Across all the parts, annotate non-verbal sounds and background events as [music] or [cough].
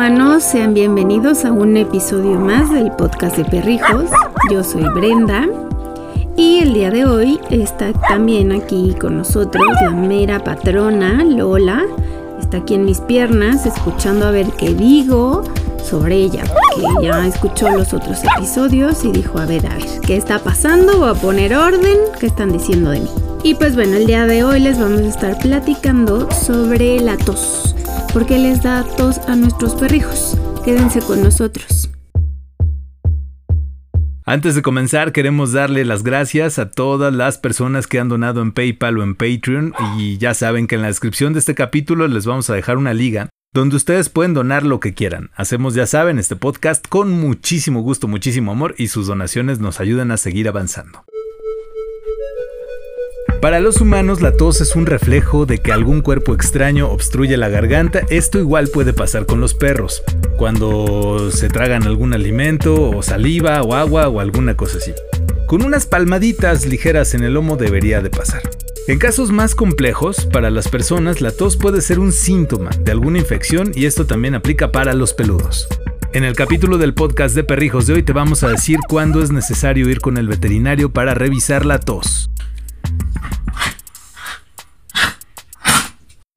humanos, sean bienvenidos a un episodio más del podcast de perrijos. Yo soy Brenda y el día de hoy está también aquí con nosotros la mera patrona Lola. Está aquí en mis piernas escuchando a ver qué digo sobre ella, porque ya escuchó los otros episodios y dijo, a ver, a ver, ¿qué está pasando? Voy a poner orden, ¿qué están diciendo de mí? Y pues bueno, el día de hoy les vamos a estar platicando sobre la tos. ¿Por qué les da tos a nuestros perrijos? Quédense con nosotros. Antes de comenzar, queremos darle las gracias a todas las personas que han donado en PayPal o en Patreon y ya saben que en la descripción de este capítulo les vamos a dejar una liga donde ustedes pueden donar lo que quieran. Hacemos, ya saben, este podcast con muchísimo gusto, muchísimo amor y sus donaciones nos ayudan a seguir avanzando. Para los humanos la tos es un reflejo de que algún cuerpo extraño obstruye la garganta. Esto igual puede pasar con los perros, cuando se tragan algún alimento o saliva o agua o alguna cosa así. Con unas palmaditas ligeras en el lomo debería de pasar. En casos más complejos, para las personas la tos puede ser un síntoma de alguna infección y esto también aplica para los peludos. En el capítulo del podcast de perrijos de hoy te vamos a decir cuándo es necesario ir con el veterinario para revisar la tos.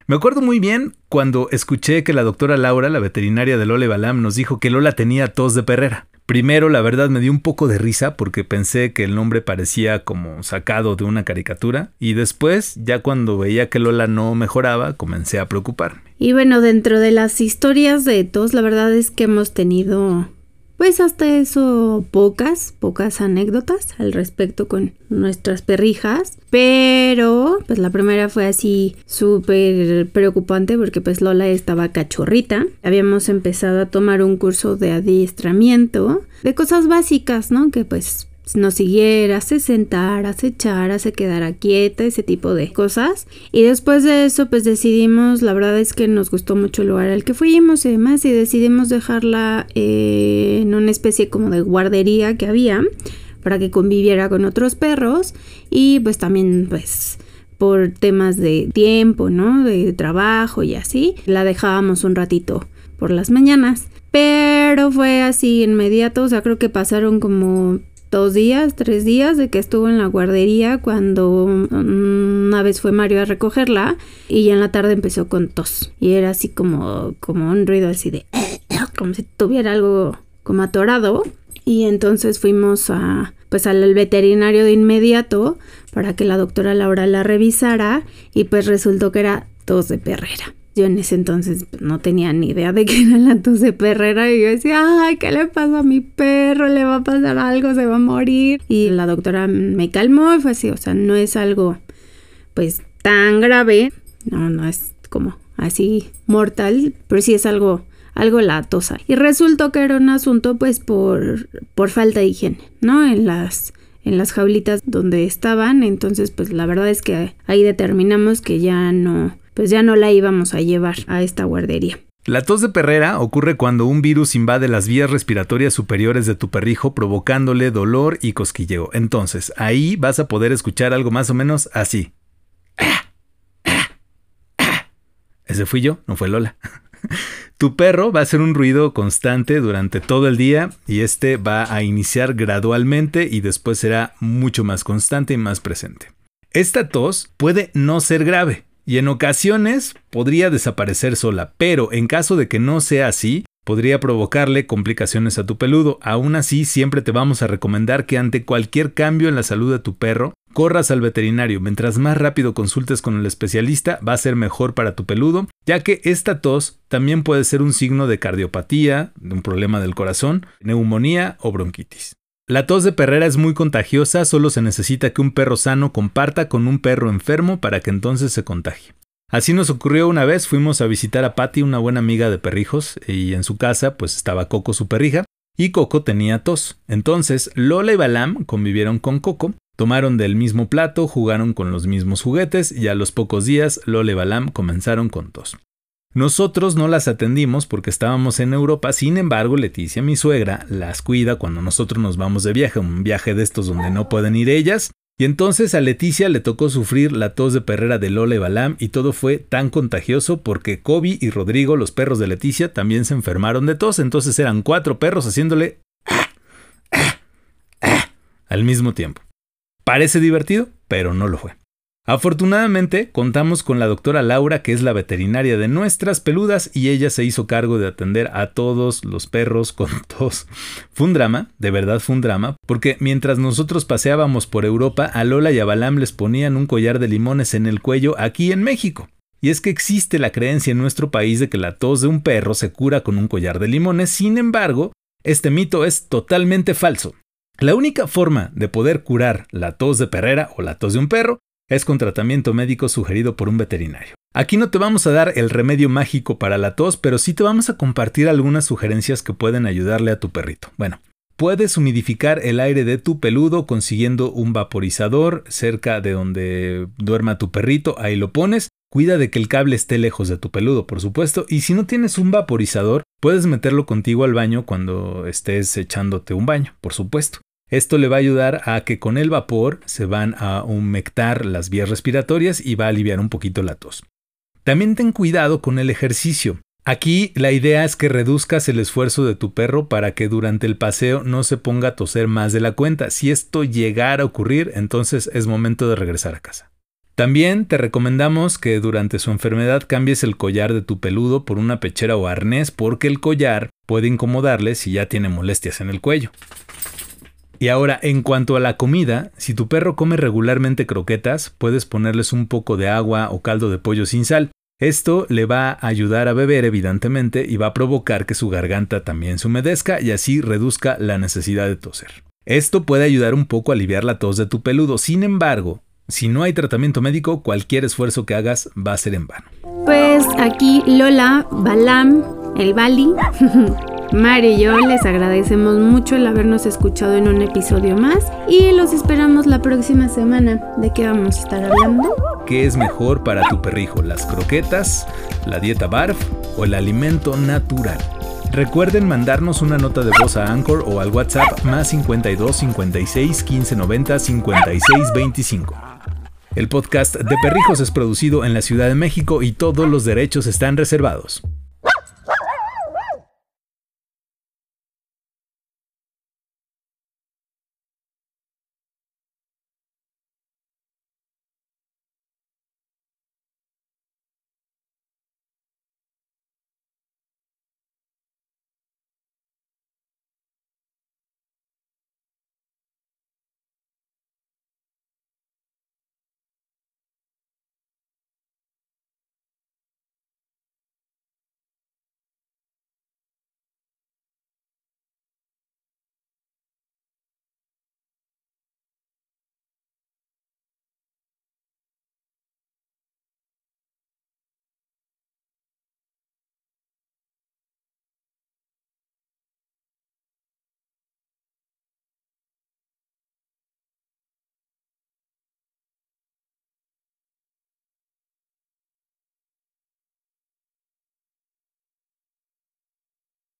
Me acuerdo muy bien cuando escuché que la doctora Laura, la veterinaria de Lola Balam, nos dijo que Lola tenía tos de perrera. Primero, la verdad, me dio un poco de risa porque pensé que el nombre parecía como sacado de una caricatura y después, ya cuando veía que Lola no mejoraba, comencé a preocuparme. Y bueno, dentro de las historias de tos, la verdad es que hemos tenido pues hasta eso pocas, pocas anécdotas al respecto con nuestras perrijas, pero pues la primera fue así súper preocupante porque pues Lola estaba cachorrita, habíamos empezado a tomar un curso de adiestramiento de cosas básicas, ¿no? Que pues no siguiera, se sentara, se echara, se quedara quieta, ese tipo de cosas. Y después de eso, pues decidimos, la verdad es que nos gustó mucho el lugar al que fuimos y demás, y decidimos dejarla eh, en una especie como de guardería que había para que conviviera con otros perros y pues también pues por temas de tiempo, ¿no? De trabajo y así, la dejábamos un ratito por las mañanas. Pero fue así inmediato, o sea, creo que pasaron como dos días, tres días de que estuvo en la guardería cuando una vez fue Mario a recogerla y ya en la tarde empezó con tos y era así como, como un ruido así de [coughs] como si tuviera algo como atorado y entonces fuimos a pues al veterinario de inmediato para que la doctora Laura la revisara y pues resultó que era tos de perrera. Yo en ese entonces no tenía ni idea de que era la tos de perrera y yo decía, ay, ¿qué le pasa a mi perro? Le va a pasar algo, se va a morir. Y la doctora me calmó y fue así, o sea, no es algo pues tan grave, no, no es como así mortal, pero sí es algo algo latosa. Y resultó que era un asunto pues por, por falta de higiene, ¿no? En las en las jaulitas donde estaban, entonces pues la verdad es que ahí determinamos que ya no pues ya no la íbamos a llevar a esta guardería. La tos de perrera ocurre cuando un virus invade las vías respiratorias superiores de tu perrijo provocándole dolor y cosquilleo. Entonces, ahí vas a poder escuchar algo más o menos así. Ese fui yo, no fue Lola. [laughs] Tu perro va a hacer un ruido constante durante todo el día y este va a iniciar gradualmente y después será mucho más constante y más presente. Esta tos puede no ser grave, y en ocasiones podría desaparecer sola, pero en caso de que no sea así, podría provocarle complicaciones a tu peludo. Aún así, siempre te vamos a recomendar que ante cualquier cambio en la salud de tu perro, corras al veterinario. Mientras más rápido consultes con el especialista, va a ser mejor para tu peludo, ya que esta tos también puede ser un signo de cardiopatía, de un problema del corazón, neumonía o bronquitis. La tos de perrera es muy contagiosa, solo se necesita que un perro sano comparta con un perro enfermo para que entonces se contagie. Así nos ocurrió una vez, fuimos a visitar a Patty, una buena amiga de perrijos, y en su casa pues estaba Coco su perrija, y Coco tenía tos. Entonces Lola y Balam convivieron con Coco, tomaron del mismo plato, jugaron con los mismos juguetes y a los pocos días Lola y Balam comenzaron con tos. Nosotros no las atendimos porque estábamos en Europa, sin embargo Leticia, mi suegra, las cuida cuando nosotros nos vamos de viaje, un viaje de estos donde no pueden ir ellas, Y entonces a Leticia le tocó sufrir la tos de perrera de Lola y Balam y todo fue tan contagioso porque Kobe y Rodrigo, los perros de Leticia, también se enfermaron de tos. Entonces eran cuatro perros haciéndole al mismo tiempo. Parece divertido, pero no lo fue. Afortunadamente, contamos con la doctora Laura, que es la veterinaria de nuestras peludas, y ella se hizo cargo de atender a todos los perros con [laughs] tos. Fue un drama, de verdad fue un drama, porque mientras nosotros paseábamos por Europa, a Lola y a Balam les ponían un collar de limones en el cuello aquí en México. Y es que existe la creencia en nuestro país de que la tos de un perro se cura con un collar de limones, sin embargo, este mito es totalmente falso. La única forma de poder curar la tos de perrera o la tos de un perro es con tratamiento médico sugerido por un veterinario. Aquí no te vamos a dar el remedio mágico para la tos, pero sí te vamos a compartir algunas sugerencias que pueden ayudarle a tu perrito. Bueno, puedes humidificar el aire de tu peludo consiguiendo un vaporizador cerca de donde duerma tu perrito, ahí lo pones. Cuida de que el cable esté lejos de tu peludo, por supuesto, y si no tienes un vaporizador, puedes meterlo contigo al baño cuando estés echándote un baño, por supuesto. Esto le va a ayudar a que con el vapor se van a humectar las vías respiratorias y va a aliviar un poquito la tos. También ten cuidado con el ejercicio. Aquí la idea es que reduzcas el esfuerzo de tu perro para que durante el paseo no se ponga a toser más de la cuenta. Si esto llegara a ocurrir, entonces es momento de regresar a casa. También te recomendamos que durante su enfermedad cambies el collar de tu peludo por una pechera o arnés porque el collar puede incomodarle si ya tiene molestias en el cuello. Y ahora, en cuanto a la comida, si tu perro come regularmente croquetas, puedes ponerles un poco de agua o caldo de pollo sin sal. Esto le va a ayudar a beber evidentemente y va a provocar que su garganta también se humedezca y así reduzca la necesidad de toser. Esto puede ayudar un poco a aliviar la tos de tu peludo, sin embargo, si no hay tratamiento médico, cualquier esfuerzo que hagas va a ser en vano. Pues aquí Lola, Balam, el Bali [laughs] Mari y yo les agradecemos mucho el habernos escuchado en un episodio más y los esperamos la próxima semana. ¿De qué vamos a estar hablando? ¿Qué es mejor para tu perrijo? ¿Las croquetas, la dieta BARF o el alimento natural? Recuerden mandarnos una nota de voz a Anchor o al WhatsApp más 52 56 15 90 56 25. El podcast de Perrijos es producido en la Ciudad de México y todos los derechos están reservados.